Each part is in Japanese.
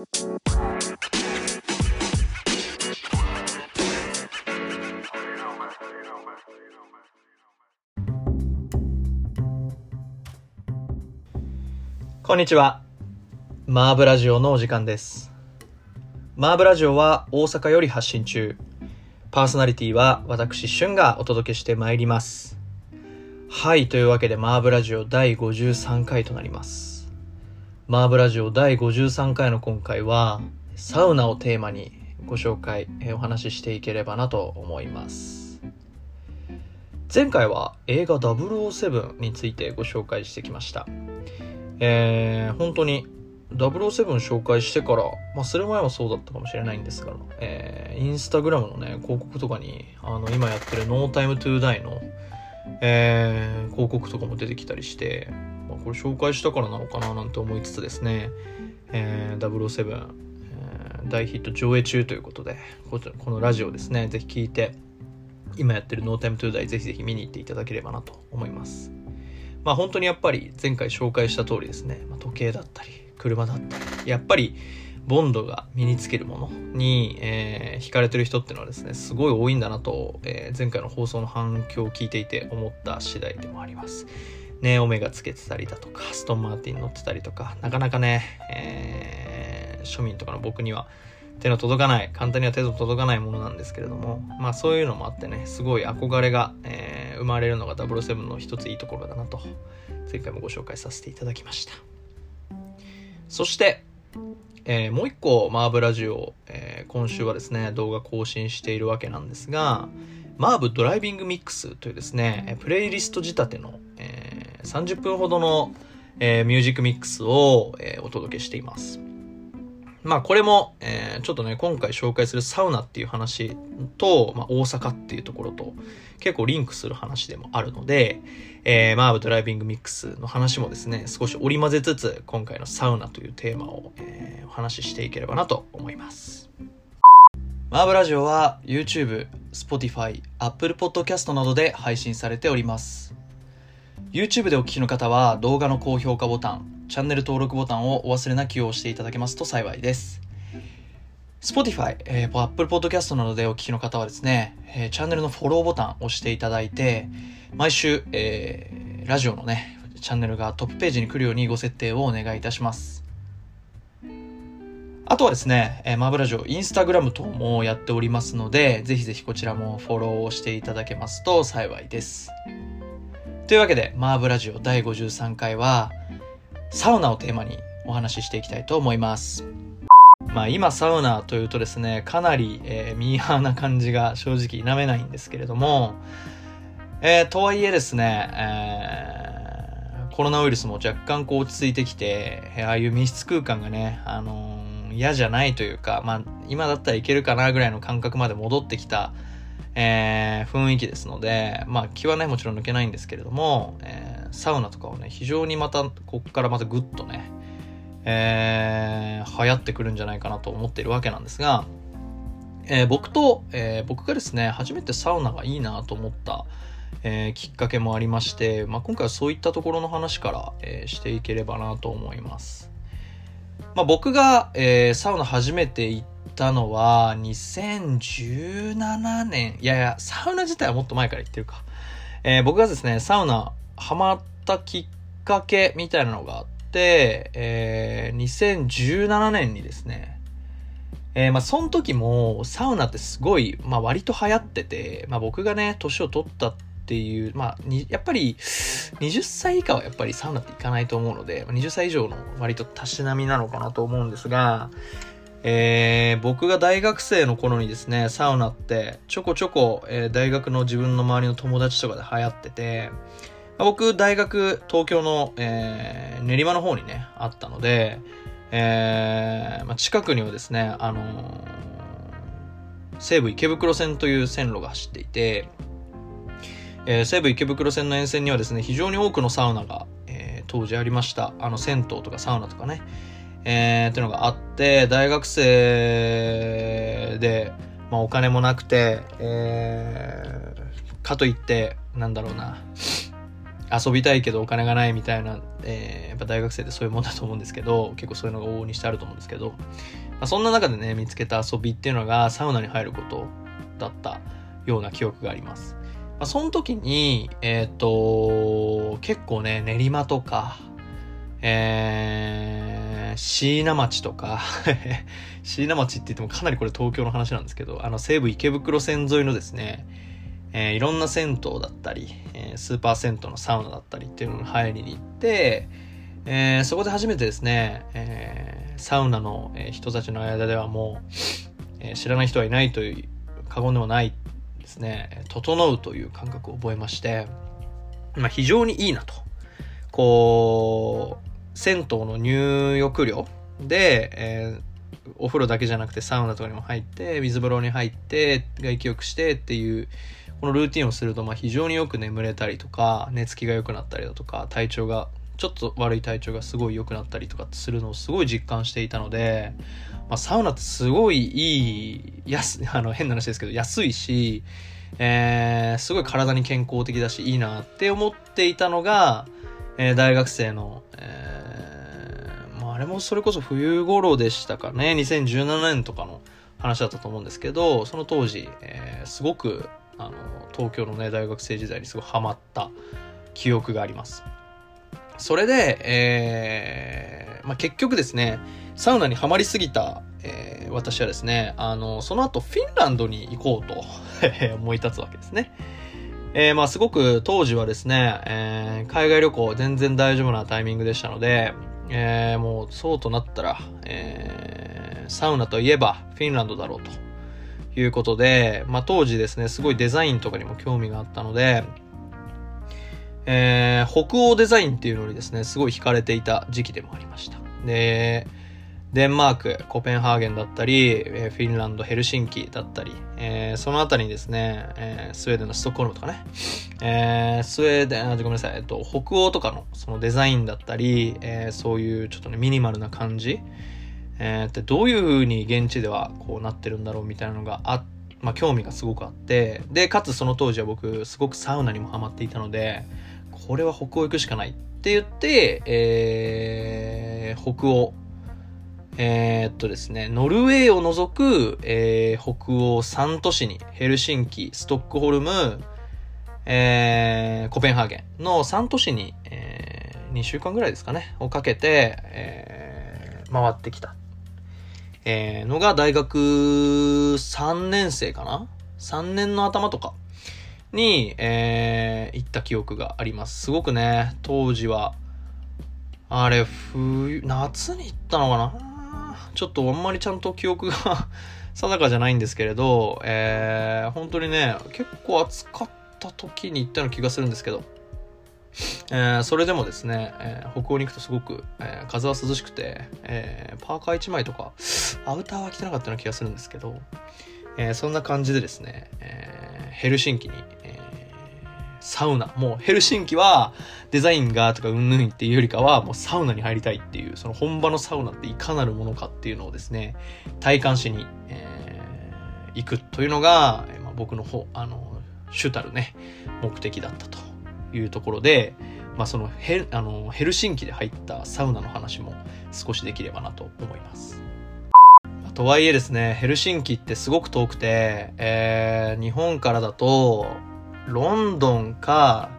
こんにちは。マーブラジオのお時間です。マーブラジオは大阪より発信中。パーソナリティは私、シュンがお届けしてまいります。はい、というわけでマーブラジオ第53回となります。マーブラジオ第53回の今回は、サウナをテーマにご紹介、えお話ししていければなと思います。前回は映画007についてご紹介してきました。えー本当に007紹介してから、まあ、それ前はそうだったかもしれないんですが、えーインスタグラムのね、広告とかに、あの、今やってる No Time to Die の、えー広告とかも出てきたりして、まあ、これ紹介したからなのかななんて思いつつですね、えー007、えー大ヒット上映中ということで、このラジオですね、ぜひ聞いて、今やってる No Time to Die ぜひぜひ見に行っていただければなと思います。まあ本当にやっぱり前回紹介した通りですね、まあ、時計だったり車だったりやっぱりボンドが身につけるものに、えー惹かれてる人っていうのはですねすごい多いんだなと、えー前回の放送の反響を聞いていて思った次第でもあります。ねオメガつけてたりだとかストンマーティン乗ってたりとかなかなかね、えー庶民とかの僕には手の届かない簡単には手の届かないものなんですけれどもまあそういうのもあってねすごい憧れが、えー生まれるのが007の一ついいところだなと前回もご紹介させていただきました。そして、えーもう一個マーブラジオ、えー今週はですね動画更新しているわけなんですがマーブドライビングミックスというですねプレイリスト仕立ての、30分ほどの、えーミュージックミックスを、えーお届けしていますまあこれも、えーちょっとね、今回紹介するサウナっていう話と、まあ大阪っていうところと結構リンクする話でもあるので、えーマーブドライビングミックスの話もですね、少し織り交ぜつつ、今回のサウナというテーマを、えーお話ししていければなと思います。マーブラジオは YouTube、Spotify、Apple Podcast などで配信されております。YouTube でお聞きの方は動画の高評価ボタン、チャンネル登録ボタンをお忘れなきを押していただけますと幸いです。Spotify、えー、Apple Podcast などでお聞きの方はですね、えーチャンネルのフォローボタンを押していただいて、毎週、えーラジオのね、チャンネルがトップページに来るようにご設定をお願いいたします。あとはですね、えーマーブラジオ、インスタグラム等もやっておりますので、ぜひぜひこちらもフォローをしていただけますと幸いです。というわけで、マーブラジオ第53回は、サウナをテーマにお話ししていきたいと思います。まあ今サウナというとですね、かなり、えーミーハーな感じが正直否めないんですけれども、えーとはいえですね、えーコロナウイルスも若干こう落ち着いてきて、ああいう密室空間がね、あのー嫌じゃないというか、まあ今だったらいけるかなぐらいの感覚まで戻ってきた、えー雰囲気ですので、まあ気はね、もちろん抜けないんですけれども、えーサウナとかをね、非常にまた、こっからまたぐっとね、えー流行ってくるんじゃないかなと思っているわけなんですが、えー僕と、えー僕がですね、初めてサウナがいいなと思った、えーきっかけもありまして、まあ、今回はそういったところの話から、えーしていければなと思います。まあ、僕が、えーサウナ初めて行ったのは2017年、いやいや、サウナ自体はもっと前から行ってるか。えー僕がですね、サウナハマったきっかけみたいなのがあって、えー2017年にですね、えーまあ、その時も、サウナってすごい、まあ、割と流行ってて、まあ、僕がね、年を取ったっていう、まあ、にやっぱり、20歳以下はやっぱりサウナって行かないと思うので、20歳以上の割とたしなみなのかなと思うんですが、えー僕が大学生の頃にですね、サウナってちょこちょこ、えー大学の自分の周りの友達とかで流行ってて、僕、大学、東京の、えー練馬の方にね、あったので、えーまあ、近くにはですね、あのー西武池袋線という線路が走っていて、えー西武池袋線の沿線にはですね、非常に多くのサウナが、えー当時ありました。あの、銭湯とかサウナとかね、えーっていうのがあって、大学生で、まあ、お金もなくて、えーかといって、なんだろうな、遊びたいけどお金がないみたいな、えー、やっぱ大学生ってそういうもんだと思うんですけど、結構そういうのが往々にしてあると思うんですけど、まあ、そんな中でね、見つけた遊びっていうのがサウナに入ることだったような記憶があります。まあ、その時に、えっ、ー、と、結構ね、練馬とか、えー、椎名町とか 椎名町って言ってもかなりこれ東京の話なんですけど、あの西武池袋線沿いのですね、えー、いろんな銭湯だったり、えー、スーパー銭湯のサウナだったりっていうのに入りに行って、えー、そこで初めてですね、えー、サウナの人たちの間ではもう、えー、知らない人はいないという過言でもないですね、整うという感覚を覚えまして、まあ、非常にいいなと。こう、銭湯の入浴料で、えー、お風呂だけじゃなくてサウナとかにも入って、水風呂に入って、外気浴してっていう、このルーティンをすると、まあ非常によく眠れたりとか、寝つきが良くなったりだとか、体調が、ちょっと悪い体調がすごい良くなったりとかするのをすごい実感していたので、まあサウナってすごいいい、安、あの変な話ですけど、安いし、えー、すごい体に健康的だし、いいなって思っていたのが、えー、大学生の、えー、まああれもそれこそ冬頃でしたかね、2017年とかの話だったと思うんですけど、その当時、えー、すごくあの東京のね大学生時代にすごいハマった記憶があります。それで、えーまあ、結局ですねサウナにはまりすぎた、えー、私はですねあのその後フィンランドに行こうと 思い立つわけですね。えー、まあすごく当時はですね、えー、海外旅行全然大丈夫なタイミングでしたので、えー、もうそうとなったら、えー、サウナといえばフィンランドだろうということで、まあ、当時ですね、すごいデザインとかにも興味があったので、えー、北欧デザインっていうのにですね、すごい惹かれていた時期でもありました。で、デンマーク、コペンハーゲンだったり、フィンランド、ヘルシンキだったり、えー、そのあたりにですね、えー、スウェーデンのストックホルムとかね、えー、スウェーデン、ごめんなさい、えっと、北欧とかのそのデザインだったり、えー、そういうちょっとね、ミニマルな感じ、えー、ってどういう風に現地ではこうなってるんだろうみたいなのがあまあ、興味がすごくあって。でかつその当時は僕すごくサウナにもハマっていたのでこれは北欧行くしかないって言って、えー、北欧えー、っとですね、ノルウェーを除く、えー、北欧3都市に、ヘルシンキ、ストックホルム、えー、コペンハーゲンの3都市に、えー、2週間ぐらいですかね、をかけて、えー、回ってきたえー、のが大学3年生かな ?3 年の頭とかに、えー、行った記憶があります。すごくね、当時は、あれ、冬、夏に行ったのかな？ちょっとあんまりちゃんと記憶が 定かじゃないんですけれど、えー、本当にね、結構暑かった時に行ったような気がするんですけど、えー、それでもですね、えー、北欧に行くとすごく、えー、風は涼しくて、えパーカー1枚とか、アウターは着てなかったような気がするんですけど、えそんな感じでですね、えヘルシンキに、サウナ、もうヘルシンキはデザインがとかうんぬんっていうよりかは、もうサウナに入りたいっていう、その本場のサウナっていかなるものかっていうのをですね、体感しに、え行くというのが、まあ、僕の方、あの、主たるね、目的だったというところで、まあ、そのヘあのヘルシンキで入ったサウナの話も少しできればなと思います。とはいえですね、ヘルシンキってすごく遠くて、えー、日本からだと、ロンドンか、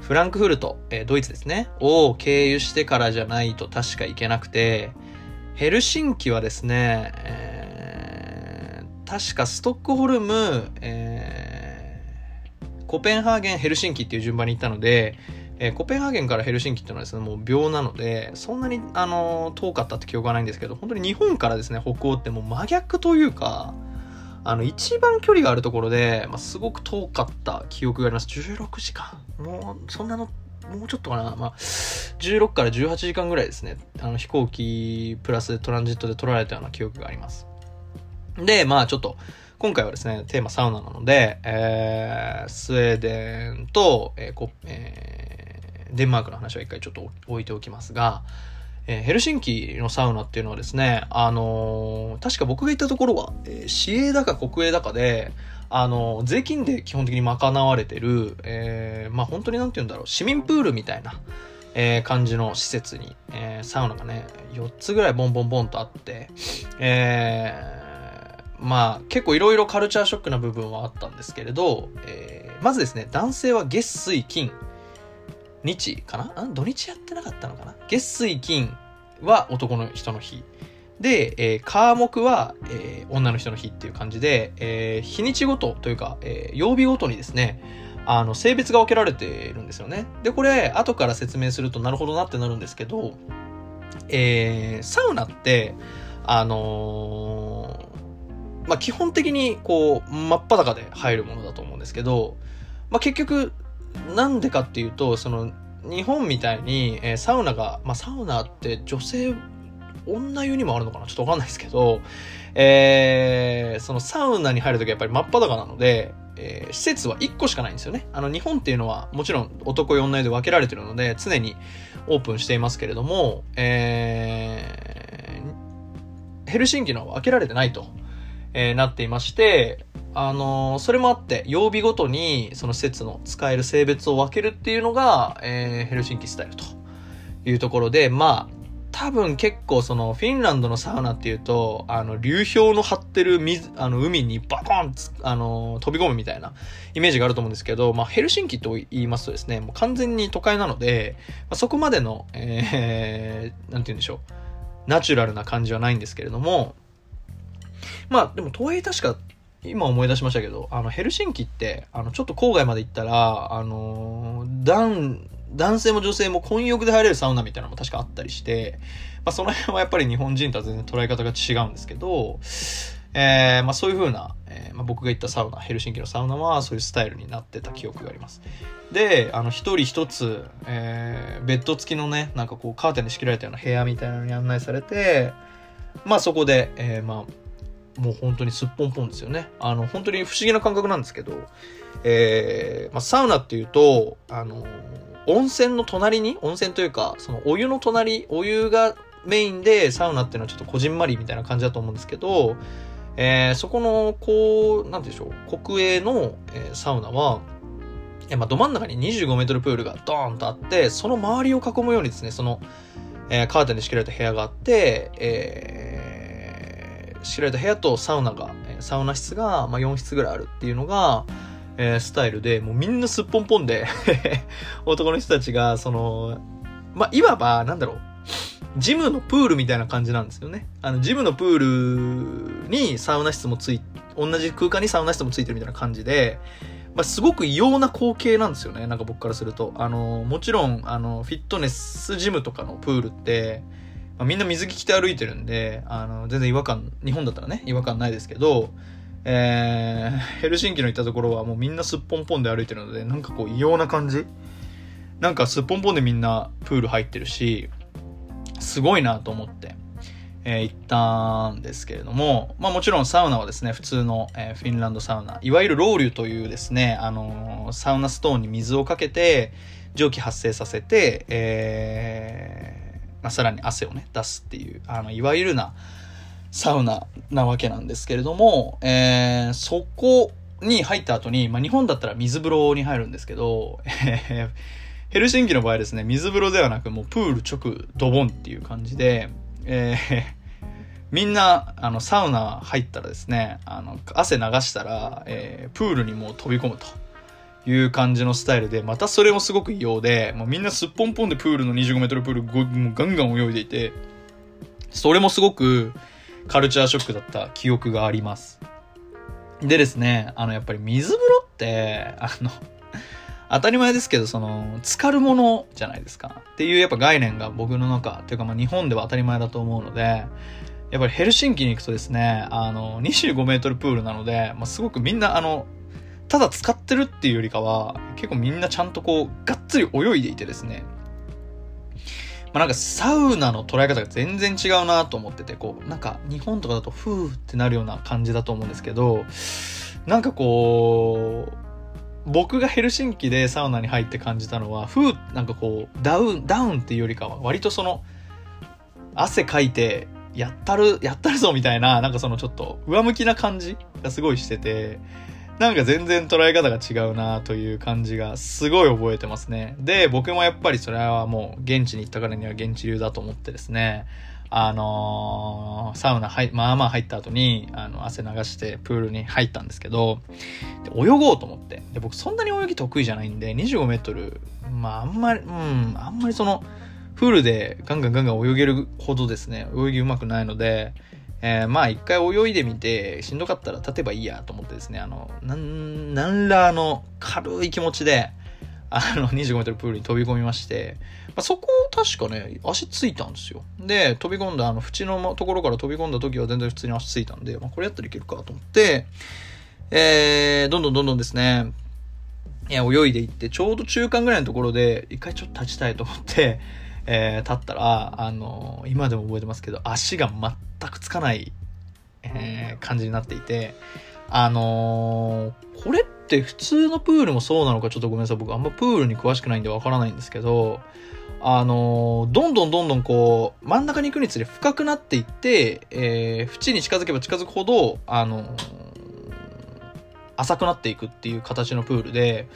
フランクフルト、えー、ドイツですね、を経由してからじゃないと確か行けなくて、ヘルシンキはですね、えー、確かストックホルム、えーコペンハーゲン、ヘルシンキっていう順番に行ったので、えー、コペンハーゲンからヘルシンキっていうのはですね、もう秒なので、そんなに、あの、遠かったって記憶はないんですけど、本当に日本からですね、北欧ってもう真逆というか、あの、一番距離があるところで、まあ、すごく遠かった記憶があります。16時間。もう、そんなの、もうちょっとかな。まあ、16から18時間ぐらいですね。あの、飛行機プラストランジットで取られたような記憶があります。で、まあ、ちょっと、今回はですね、テーマサウナなので、えー、スウェーデンと、えーこえー、デンマークの話は一回ちょっと置いておきますが、えー、ヘルシンキのサウナっていうのはですね、あのー、確か僕が行ったところは、えー、市営だか国営だかで、あの税金で基本的に賄われてる、えー、まあ本当になんて言うんだろう、市民プールみたいな、えー、感じの施設に、えー、サウナがね、4つぐらいボンボンボンとあって、えー、まあ結構いろいろカルチャーショックな部分はあったんですけれど、えー、まずですね、男性は月水金、日かな？土日やってなかったのかな？月水金は男の人の日。で、えー、科目は、えー、女の人の日っていう感じで、えー、日にちごとというか、えー、曜日ごとにですね、あの、性別が分けられているんですよね。で、これ、後から説明するとなるほどなってなるんですけど、えー、サウナって、あのー、まあ、基本的に、こう、真っ裸で入るものだと思うんですけど、まあ、結局、なんでかっていうと、その、日本みたいに、えー、サウナが、まあ、サウナって女性女湯にもあるのかな？ちょっとわかんないですけど、えー、そのサウナに入るときやっぱり真っ裸なので、えー、施設は1個しかないんですよね。あの、日本っていうのはもちろん男湯女湯で分けられてるので、常にオープンしていますけれども、えー、ヘルシンキの分けられてないと、えー、なっていまして、あの、それもあって、曜日ごとにその施設の使える性別を分けるっていうのが、えー、ヘルシンキスタイルというところで、まあ、多分結構そのフィンランドのサウナっていうと、あの流氷の張ってる水、あの海にバコンあの飛び込むみたいなイメージがあると思うんですけど、まあヘルシンキと言いますとですね、もう完全に都会なので、まあ、そこまでの、えー、なんて言うんでしょう、ナチュラルな感じはないんですけれども、まあでもとはいえ確か今思い出しましたけど、あのヘルシンキって、あのちょっと郊外まで行ったら、あのダウン、男性も女性も混浴で入れるサウナみたいなのも確かあったりして、まあ、その辺はやっぱり日本人とは全然捉え方が違うんですけど、えー、まあ、そういう風な、えー、まあ、僕が行ったサウナ、ヘルシンキのサウナはそういうスタイルになってた記憶があります。で、あの、一人一つ、えー、ベッド付きのね、なんかこう、カーテンで仕切られたような部屋みたいなのに案内されて、まあそこで、えー、まあ、もう本当にすっぽんぽんですよね。あの、本当に不思議な感覚なんですけど、えー、まあ、サウナっていうと、あの温泉の隣に、温泉というか、そのお湯の隣、お湯がメインでサウナっていうのはちょっとこじんまりみたいな感じだと思うんですけど、えー、そこの、こう、なんでしょう、国営の、えー、サウナは、えー、まあ、ど真ん中に25メートルプールがドーンとあって、その周りを囲むようにですね、その、えー、カーテンで仕切られた部屋があって、えー、仕切られた部屋とサウナが、サウナ室が、まあ、4室ぐらいあるっていうのが、えー、スタイルで、もうみんなすっぽんぽんで 男の人たちが、その、まあ、いわば、なんだろう、ジムのプールみたいな感じなんですよね。あの、ジムのプールにサウナ室もつい、同じ空間にサウナ室もついてるみたいな感じで、まあ、すごく異様な光景なんですよね。なんか僕からすると。あの、もちろん、あの、フィットネスジムとかのプールって、まあ、みんな水着着て歩いてるんで、あの、全然違和感、日本だったらね、違和感ないですけど、えー、ヘルシンキの行ったところはもうみんなすっぽんぽんで歩いてるので、なんかこう異様な感じ。なんかすっぽんぽんでみんなプール入ってるし、すごいなと思って、えー、行ったんですけれども、まあもちろんサウナはですね、普通の、えー、フィンランドサウナ、いわゆるロウリュというですね、あのー、サウナストーンに水をかけて、蒸気発生させて、えー、まあ、さらに汗をね、出すっていう、あの、いわゆるな、サウナなわけなんですけれども、えー、そこに入った後に、まあ、日本だったら水風呂に入るんですけど、えヘルシンキの場合ですね、水風呂ではなくもうプール直ドボンっていう感じで、えー、みんな、あの、サウナ入ったらですね、あの、汗流したら、えー、プールにもう飛び込むと。いう感じのスタイルで、またそれもすごく異様で、もうみんなすっぽんぽんでプールの25メートルプールもうガンガン泳いでいて、それもすごく、カルチャーショックだった記憶があります。でですね、あの、やっぱり水風呂って、あの、当たり前ですけど、その、浸かるものじゃないですか。っていうやっぱ概念が僕の中、というかまあ日本では当たり前だと思うので、やっぱりヘルシンキに行くとですね、あの、25メートルプールなので、まあ、すごくみんなあの、ただ使ってるっていうよりかは、結構みんなちゃんとこう、がっつり泳いでいてですね、まあ、なんかサウナの捉え方が全然違うなと思ってて、こう、なんか日本とかだとふーってなるような感じだと思うんですけど、なんかこう、僕がヘルシンキでサウナに入って感じたのは、ふー、なんかこう、ダウン、ダウンっていうよりかは、割とその、汗かいて、やったる、やったるぞみたいな、なんかそのちょっと上向きな感じがすごいしてて、なんか全然捉え方が違うなという感じがすごい覚えてますね。で、僕もやっぱりそれはもう現地に行ったからには現地流だと思ってですね、あのー、サウナ入、まあまあ入った後に、あの、汗流してプールに入ったんですけど、泳ごうと思って。で、僕そんなに泳ぎ得意じゃないんで、25メートル、まああんまり、うん、あんまりその、プールでガンガンガンガン泳げるほどですね、泳ぎ上手くないので、えー、まあ一回泳いでみて、しんどかったら立てばいいやと思ってですね、あの、なん、なんらの軽い気持ちで、あの、25メートルプールに飛び込みまして、まあ、そこを確かね、足ついたんですよ。で、飛び込んだ、あの、縁のところから飛び込んだ時は全然普通に足ついたんで、まあ、これやったらいけるかと思って、えー、どんどんどんどんですね、いや、泳いでいって、ちょうど中間ぐらいのところで、一回ちょっと立ちたいと思って、えー、立ったら、あのー、今でも覚えてますけど、足が全くつかない、えー、感じになっていて、あのー、これって普通のプールもそうなのかちょっとごめんなさい。僕あんまプールに詳しくないんでわからないんですけど、あのどんどんどんどんこう、真ん中に行くにつれ深くなっていって、えー、縁に近づけば近づくほど、あの浅くなっていくっていう形のプールで、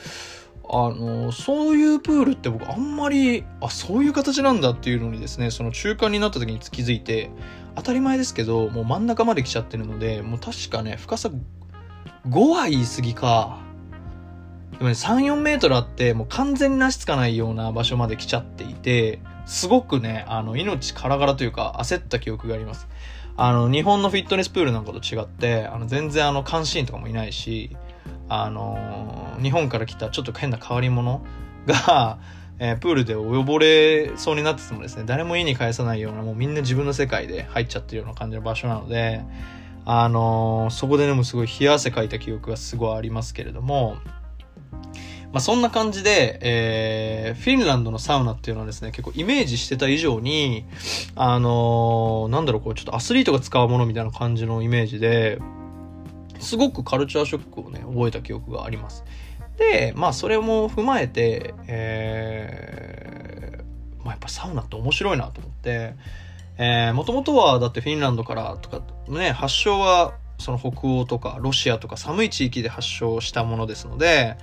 あの、そういうプールって僕あんまり、あ、そういう形なんだっていうのにですね、その中間になった時に気づいて、当たり前ですけど、もう真ん中まで来ちゃってるので、もう確かね、深さ5は言い過ぎか。でもね、3、4メートルあって、もう完全になしつかないような場所まで来ちゃっていて、すごくね、あの、命からがらというか、焦った記憶があります。あの、日本のフィットネスプールなんかと違って、あの、全然あの、監視員とかもいないし、あの日本から来たちょっと変な変わり者が、えー、プールで溺れそうになっててもですね、誰も家に帰さないような、もうみんな自分の世界で入っちゃってるような感じの場所なので、あの、そこでね、もすごい冷や汗かいた記憶がすごいありますけれども、まあ、そんな感じで、えー、フィンランドのサウナっていうのはですね、結構イメージしてた以上に、あのー、なんだろう、こう、ちょっとアスリートが使うものみたいな感じのイメージで、すごくカルチャーショックをね、覚えた記憶があります。で、まあそれも踏まえて、えー、まあやっぱサウナって面白いなと思って、えー、もともとはだってフィンランドからとか、ね、発祥はその北欧とかロシアとか寒い地域で発祥したものですので、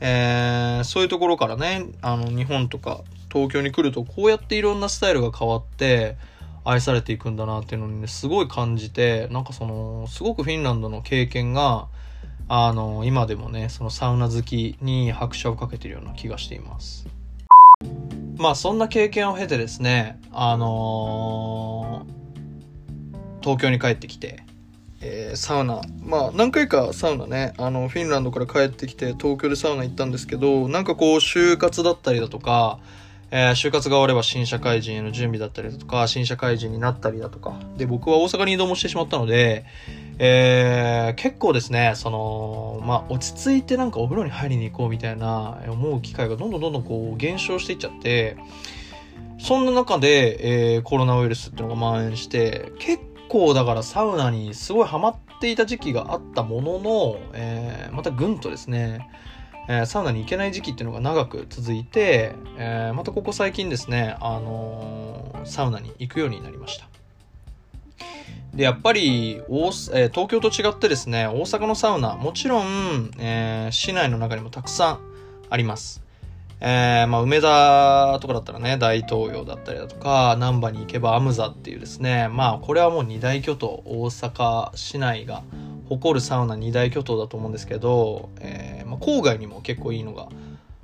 えー、そういうところからね、あの日本とか東京に来るとこうやっていろんなスタイルが変わって、愛されていくんだなっていうのにね、すごい感じて、なんかその、すごくフィンランドの経験が、あの、今でもね、そのサウナ好きに拍車をかけてるような気がしています。まあそんな経験を経てですね、あのー、東京に帰ってきて、えー、サウナ、まあ何回かサウナね、あの、フィンランドから帰ってきて東京でサウナ行ったんですけど、なんかこう就活だったりだとか、えー、就活が終われば新社会人への準備だったりだとか、新社会人になったりだとか。で、僕は大阪に移動もしてしまったので、えー、結構ですね、その、まあ、落ち着いてなんかお風呂に入りに行こうみたいな思う機会がどんどんどんどんこう減少していっちゃって、そんな中で、えー、コロナウイルスっていうのが蔓延して、結構だからサウナにすごいハマっていた時期があったものの、えー、またぐんとですね、えー、サウナに行けない時期っていうのが長く続いて、えー、またここ最近ですね、あのー、サウナに行くようになりました。で、やっぱり大、え東京と違ってですね、大阪のサウナ、もちろん、え市内の中にもたくさんあります。えまあ、梅田とかだったらね、大東洋だったりだとか、難波に行けばアムザっていうですね、まあ、これはもう二大巨頭、大阪市内が誇るサウナ二大巨頭だと思うんですけど、えー、まあ、郊外にも結構いいのが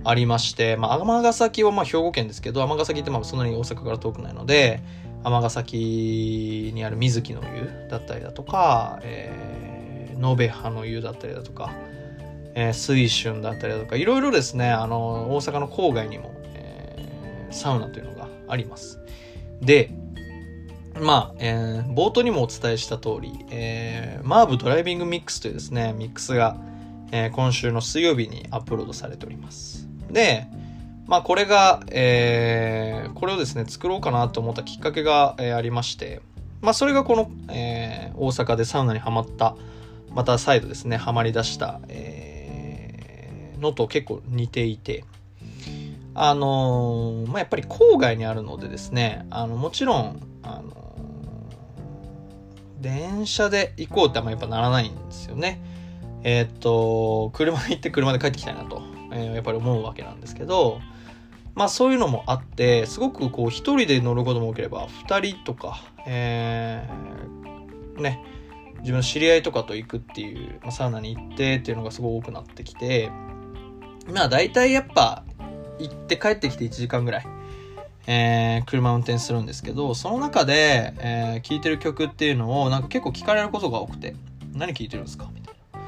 ありまして、まあ、尼崎はまあ兵庫県ですけど、尼崎ってまあそんなに大阪から遠くないので、尼崎にある水木の湯だったりだとか、えー、延べ葉の湯だったりだとか、えー、水春だったりだとか、いろいろですね、あの、大阪の郊外にも、えー、サウナというのがあります。で、まあ、えー、冒頭にもお伝えした通り、えー、マーブドライビングミックスというですね、ミックスが、えー、今週の水曜日にアップロードされております。で、まあこれが、えー、これをですね、作ろうかなと思ったきっかけが、えー、ありまして、まあそれがこの、えー、大阪でサウナにはまった、また再度ですね、はまり出した、えー、のと結構似ていて、あのー、まあ、やっぱり郊外にあるのでですね、あの、もちろん、あの電車で行こうってあんまやっぱならないんですよね。えー、っと、車で行って車で帰ってきたいなと、えー、やっぱり思うわけなんですけど、まあそういうのもあって、すごくこう一人で乗ることも多ければ、二人とか、えー、ね、自分の知り合いとかと行くっていう、まあ、サウナに行ってっていうのがすごい多くなってきて、まあ大体やっぱ行って帰ってきて1時間ぐらい、えー、車運転するんですけど、その中で、えー、聴いてる曲っていうのをなんか結構聞かれることが多くて、何聴いてるんですか？みたいな。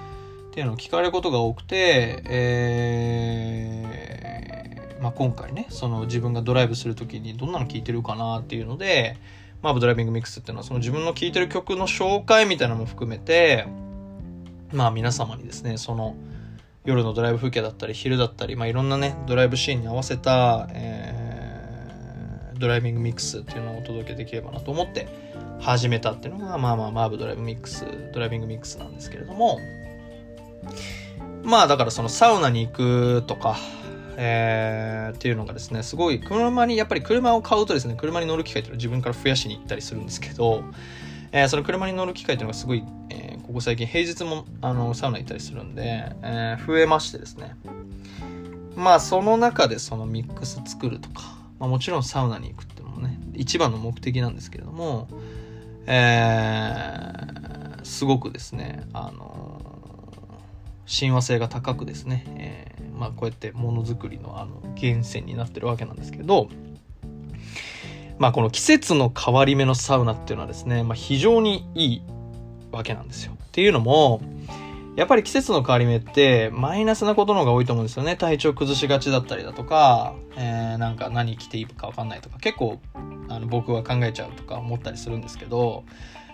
っていうのを聞かれることが多くて、えー、まあ今回ね、その自分がドライブするときにどんなの聴いてるかな？っていうので、マーブドライビングミックスっていうのはその自分の聴いてる曲の紹介みたいなのも含めて、まあ皆様にですね、その夜のドライブ風景だったり昼だったり、まあいろんなね、ドライブシーンに合わせた、えー、ドライビングミックスっていうのをお届けできればなと思って始めたっていうのが、まあまあマーブドライブミックス、ドライビングミックスなんですけれども、まあだからそのサウナに行くとか、えー、っていうのがですね、すごい車に、やっぱり車を買うとですね、車に乗る機会っていうのは自分から増やしに行ったりするんですけど、えー、その車に乗る機会っていうのがすごい、えー、ここ最近平日もあのサウナ行ったりするんで、えー、増えましてですね。まあその中でそのミックス作るとか、まあ、もちろんサウナに行くっていうのもね、一番の目的なんですけれども、えー、すごくですね、あの親和性が高くですね、えー、まあ、こうやってものづくりのあの源泉になってるわけなんですけど、まあ、この季節の変わり目のサウナっていうのはですね、まあ、非常にいいわけなんですよ。っていうのも、やっぱり季節の変わり目ってマイナスなことの方が多いと思うんですよね。体調崩しがちだったりだとか、えー、なんか何着ていいかわかんないとか、結構あの僕は考えちゃうとか思ったりするんですけど、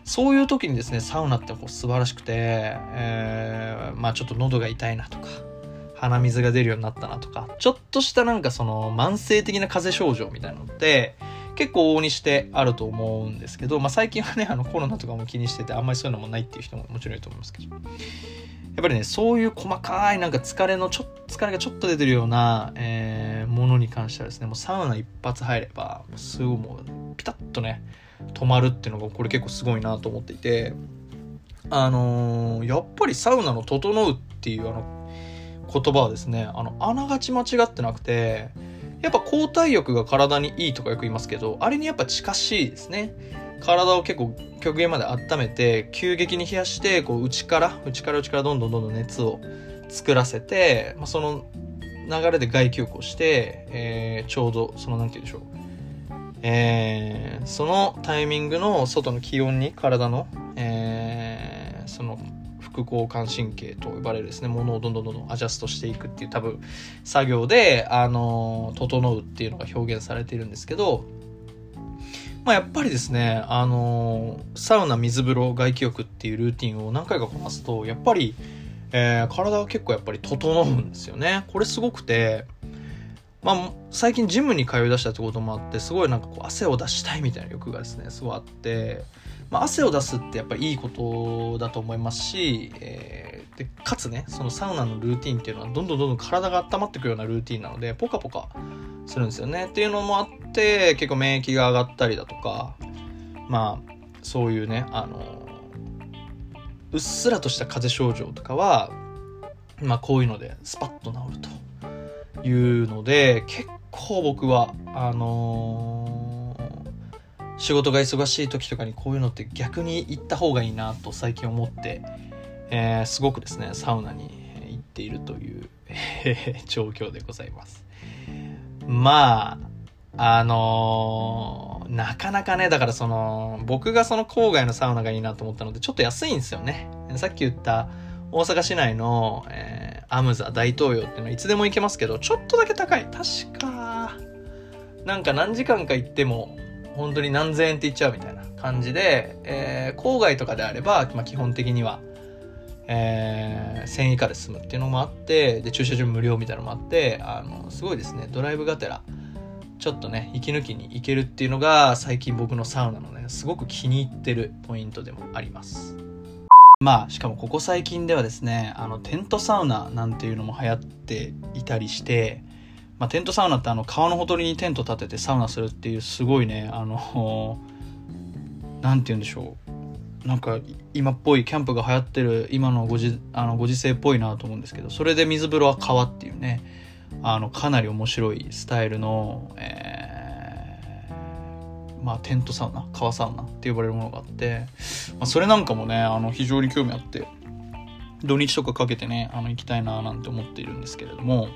そういう時にですね、サウナってこう素晴らしくて、えー、まあちょっと喉が痛いなとか、鼻水が出るようになったなとか、ちょっとしたなんかその慢性的な風邪症状みたいなのって、結構往々にしてあると思うんですけど、まあ最近はね、あのコロナとかも気にしてて、あんまりそういうのもないっていう人ももちろんいると思いますけど、やっぱりね、そういう細かいなんか疲れのちょ、疲れがちょっと出てるような、えー、ものに関してはですね、もうサウナ一発入れば、すぐもうピタッとね、止まるっていうのがこれ結構すごいなと思っていてあのー、やっぱりサウナの「整う」っていうあの言葉はですねあのあながち間違ってなくてやっぱ交代浴が体にいいとかよく言いますけどあれにやっぱ近しいですね。体を結構極限まで温めて急激に冷やしてこう内から内から内からどんどんどんどん熱を作らせて、まあ、その流れで外気浴をして、えー、ちょうどその何て言うんでしょう。えー、そのタイミングの外の気温に体の、えー、その副交感神経と呼ばれるですね、ものをどんどんどんどんアジャストしていくっていう多分作業で、あの、整うっていうのが表現されているんですけど、まあ、やっぱりですね、あの、サウナ、水風呂、外気浴っていうルーティンを何回かこなすと、やっぱり、えー、体は結構やっぱり整うんですよね。これすごくて、まあ、最近ジムに通い出したってこともあってすごいなんかこう汗を出したいみたいな欲がですねすごいあって、まあ、汗を出すってやっぱりいいことだと思いますし、えー、でかつねそのサウナのルーティンっていうのはどんどんどんどん体が温まっていくようなルーティンなのでポカポカするんですよねっていうのもあって結構免疫が上がったりだとかまあそういうねあのうっすらとした風邪症状とかはまあこういうのでスパッと治ると。いうので、結構僕は、あのー、仕事が忙しい時とかにこういうのって逆に行った方がいいなと最近思って、えー、すごくですね、サウナに行っているという、状況でございます。まあ、あのー、なかなかね、だからその、僕がその郊外のサウナがいいなと思ったので、ちょっと安いんですよね。さっき言った大阪市内の、えーアムザ大東洋っていうのはいつでも行けますけど、ちょっとだけ高い。確か、なんか何時間か行っても、本当に何千円って言っちゃうみたいな感じで、えー、郊外とかであれば、まあ、基本的には、えー、1000円以下で済むっていうのもあって、で、駐車場無料みたいなのもあって、あの、すごいですね、ドライブがてら、ちょっとね、息抜きに行けるっていうのが、最近僕のサウナのね、すごく気に入ってるポイントでもあります。まあ、しかもここ最近ではですね、あの、テントサウナなんていうのも流行っていたりして、まあ、テントサウナってあの、川のほとりにテント立ててサウナするっていうすごいね、あの、何て言うんでしょう。なんか今っぽいキャンプが流行ってる今のごじあのご時世っぽいなと思うんですけどそれで水風呂は川っていうねあのかなり面白いスタイルの、えー、まあテントサウナ川サウナって呼ばれるものがあって、まあ、それなんかもねあの非常に興味あって土日とかかけてねあの行きたいななんて思っているんですけれども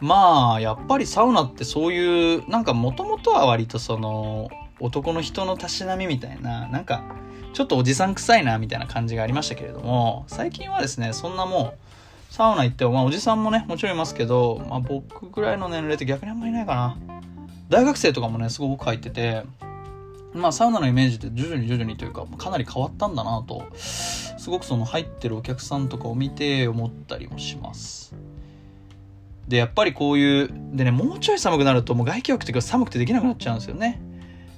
まあやっぱりサウナってそういうなんかもともとは割とその男の人のたしなみみたいななんかちょっとおじさん臭いなみたいな感じがありましたけれども最近はですねそんなもうサウナ行っても、まあ、おじさんもねもちろんいますけど、まあ、僕ぐらいの年齢って逆にあんまりいないかな。大学生とかもねすごく入っててまあサウナのイメージって徐々に徐々にというかかなり変わったんだなとすごくその入ってるお客さんとかを見て思ったりもします。でやっぱりこういうでねもうちょい寒くなるともう外気浴っていうか寒くてできなくなっちゃうんですよね。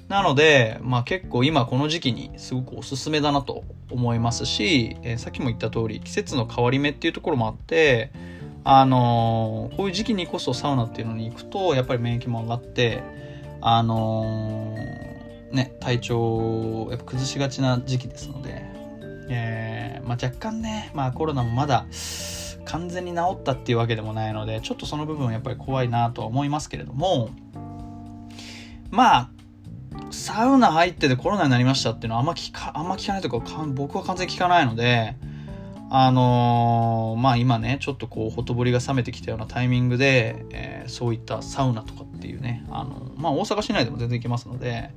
なので、まあ結構今この時期にすごくおすすめだなと思いますし、えー、さっきも言った通り季節の変わり目っていうところもあって、あのー、こういう時期にこそサウナっていうのに行くとやっぱり免疫も上がって、あのー、ね、体調やっぱ崩しがちな時期ですので、えーまあ、若干ね、まあコロナもまだ完全に治ったっていうわけでもないので、ちょっとその部分はやっぱり怖いなとは思いますけれども、まあ、サウナ入っててコロナになりましたっていうのはあんま聞か、あんま聞かないというか、僕は完全に聞かないので、あのー、まあ今ね、ちょっとこう、ほとぼりが冷めてきたようなタイミングで、えー、そういったサウナとかっていうね、あのまあ大阪市内でも全然行けますので、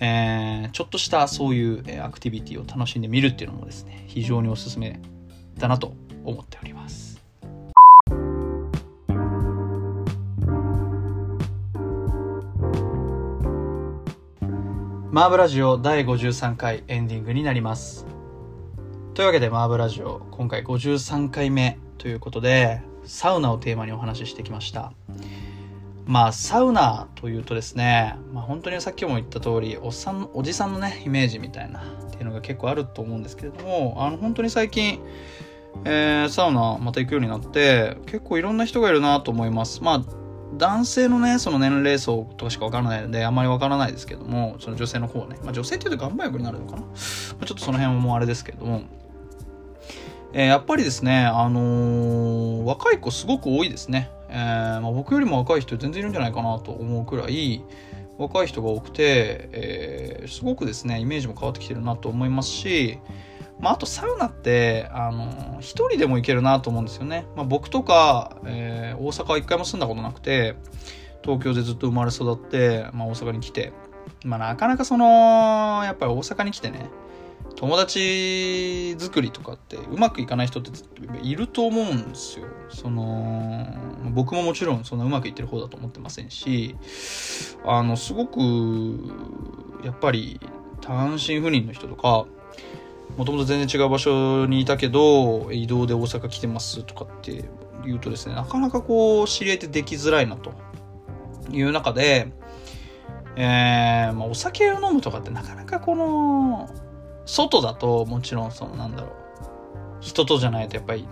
えー、ちょっとしたそういう、アクティビティを楽しんでみるっていうのもですね、非常におすすめだなと思っております。マーブラジオ第53回エンディングになります。というわけでマーブラジオ今回53回目ということでサウナをテーマにお話ししてきました。まあサウナというとですね、まあ、本当にさっきも言った通りおっさんおじさんのねイメージみたいなっていうのが結構あると思うんですけれどもあの本当に最近えー、サウナまた行くようになって結構いろんな人がいるなと思います。まあ男性のね、その年齢層とかしかわからないので、あんまりわからないですけども、その女性の方はね、まあ、女性っていうと岩盤浴になるのかな、まあ、ちょっとその辺はもうあれですけども、えー、やっぱりですね、あのー、若い子すごく多いですね。えー、まあ、僕よりも若い人全然いるんじゃないかなと思うくらい、若い人が多くて、えー、すごくですね、イメージも変わってきてるなと思いますし、まあ、あとサウナって、あの、一人でも行けるなと思うんですよね。まあ、僕とか、えー、大阪は一回も住んだことなくて、東京でずっと生まれ育って、まあ、大阪に来て、まあ、なかなかその、やっぱり大阪に来てね、友達作りとかってうまくいかない人っていると思うんですよ。その、僕ももちろんそんなうまくいってる方だと思ってませんし、あの、すごく、やっぱり単身赴任の人とか、もともと全然違う場所にいたけど、移動で大阪来てますとかって言うとですね、なかなかこう、知り合いってできづらいなと。いう中で、えー、まあ、お酒を飲むとかってなかなかこの、外だともちろんそのなんだろう、人とじゃないとやっぱり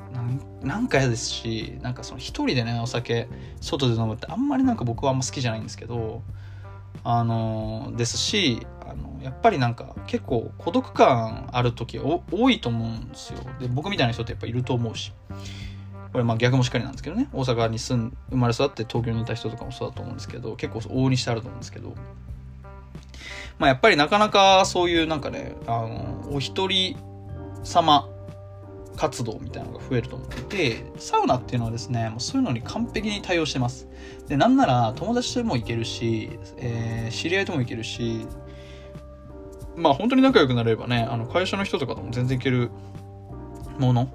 なんか嫌ですし、なんかその一人でね、お酒、外で飲むってあんまりなんか僕はあんま好きじゃないんですけど、あのですしやっぱりなんか結構孤独感ある時多いと思うんですよ。で僕みたいな人ってやっぱいると思うし。これまあ逆もしっかりなんですけどね。大阪に住ん生まれ育って東京にいた人とかもそうだと思うんですけど結構往々にしてあると思うんですけど。まあやっぱりなかなかそういうなんかねあのお一人様活動みたいなのが増えると思ってて、サウナっていうのはですね、もうそういうのに完璧に対応してます。で、なんなら友達とも行けるし、えー、知り合いとも行けるし、まあ本当に仲良くなればね、あの会社の人とかとも全然行けるもの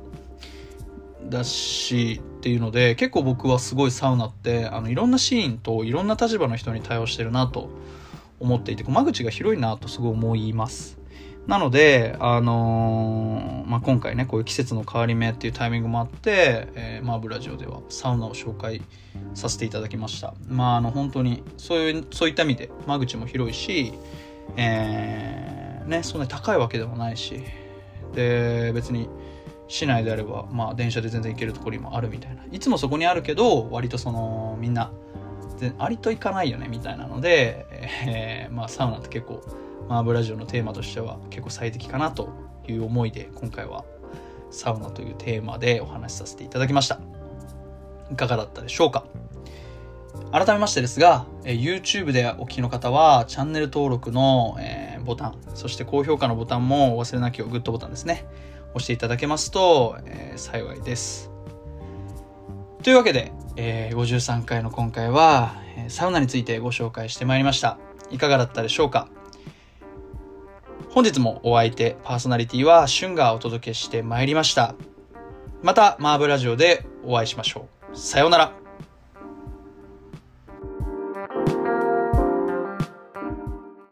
だしっていうので、結構僕はすごいサウナって、あのいろんなシーンといろんな立場の人に対応してるなと思っていて、間口が広いなとすごい思います。なので、あのー、まあ、今回ね、こういう季節の変わり目っていうタイミングもあって、えー、マーブラジオではサウナを紹介させていただきました。まあ、あの、本当に、そういう、そういった意味で、間口も広いし、えー、ね、そんなに高いわけでもないし、で、別に、市内であれば、まあ、電車で全然行けるところにもあるみたいな。いつもそこにあるけど、割とその、みんな、ありと行かないよね、みたいなので、えー、まあ、サウナって結構、マーブラジオのテーマとしては結構最適かなという思いで今回はサウナというテーマでお話しさせていただきました。いかがだったでしょうか？改めましてですが、え YouTube でお聞きの方はチャンネル登録の、えボタン、そして高評価のボタンもお忘れなきをグッドボタンですね。押していただけますと、えー、幸いです。というわけで、えー、53回の今回は、サウナについてご紹介してまいりました。いかがだったでしょうか？本日もお相手、パーソナリティはシュンがお届けしてまいりました。また、マーブラジオでお会いしましょう。さようなら。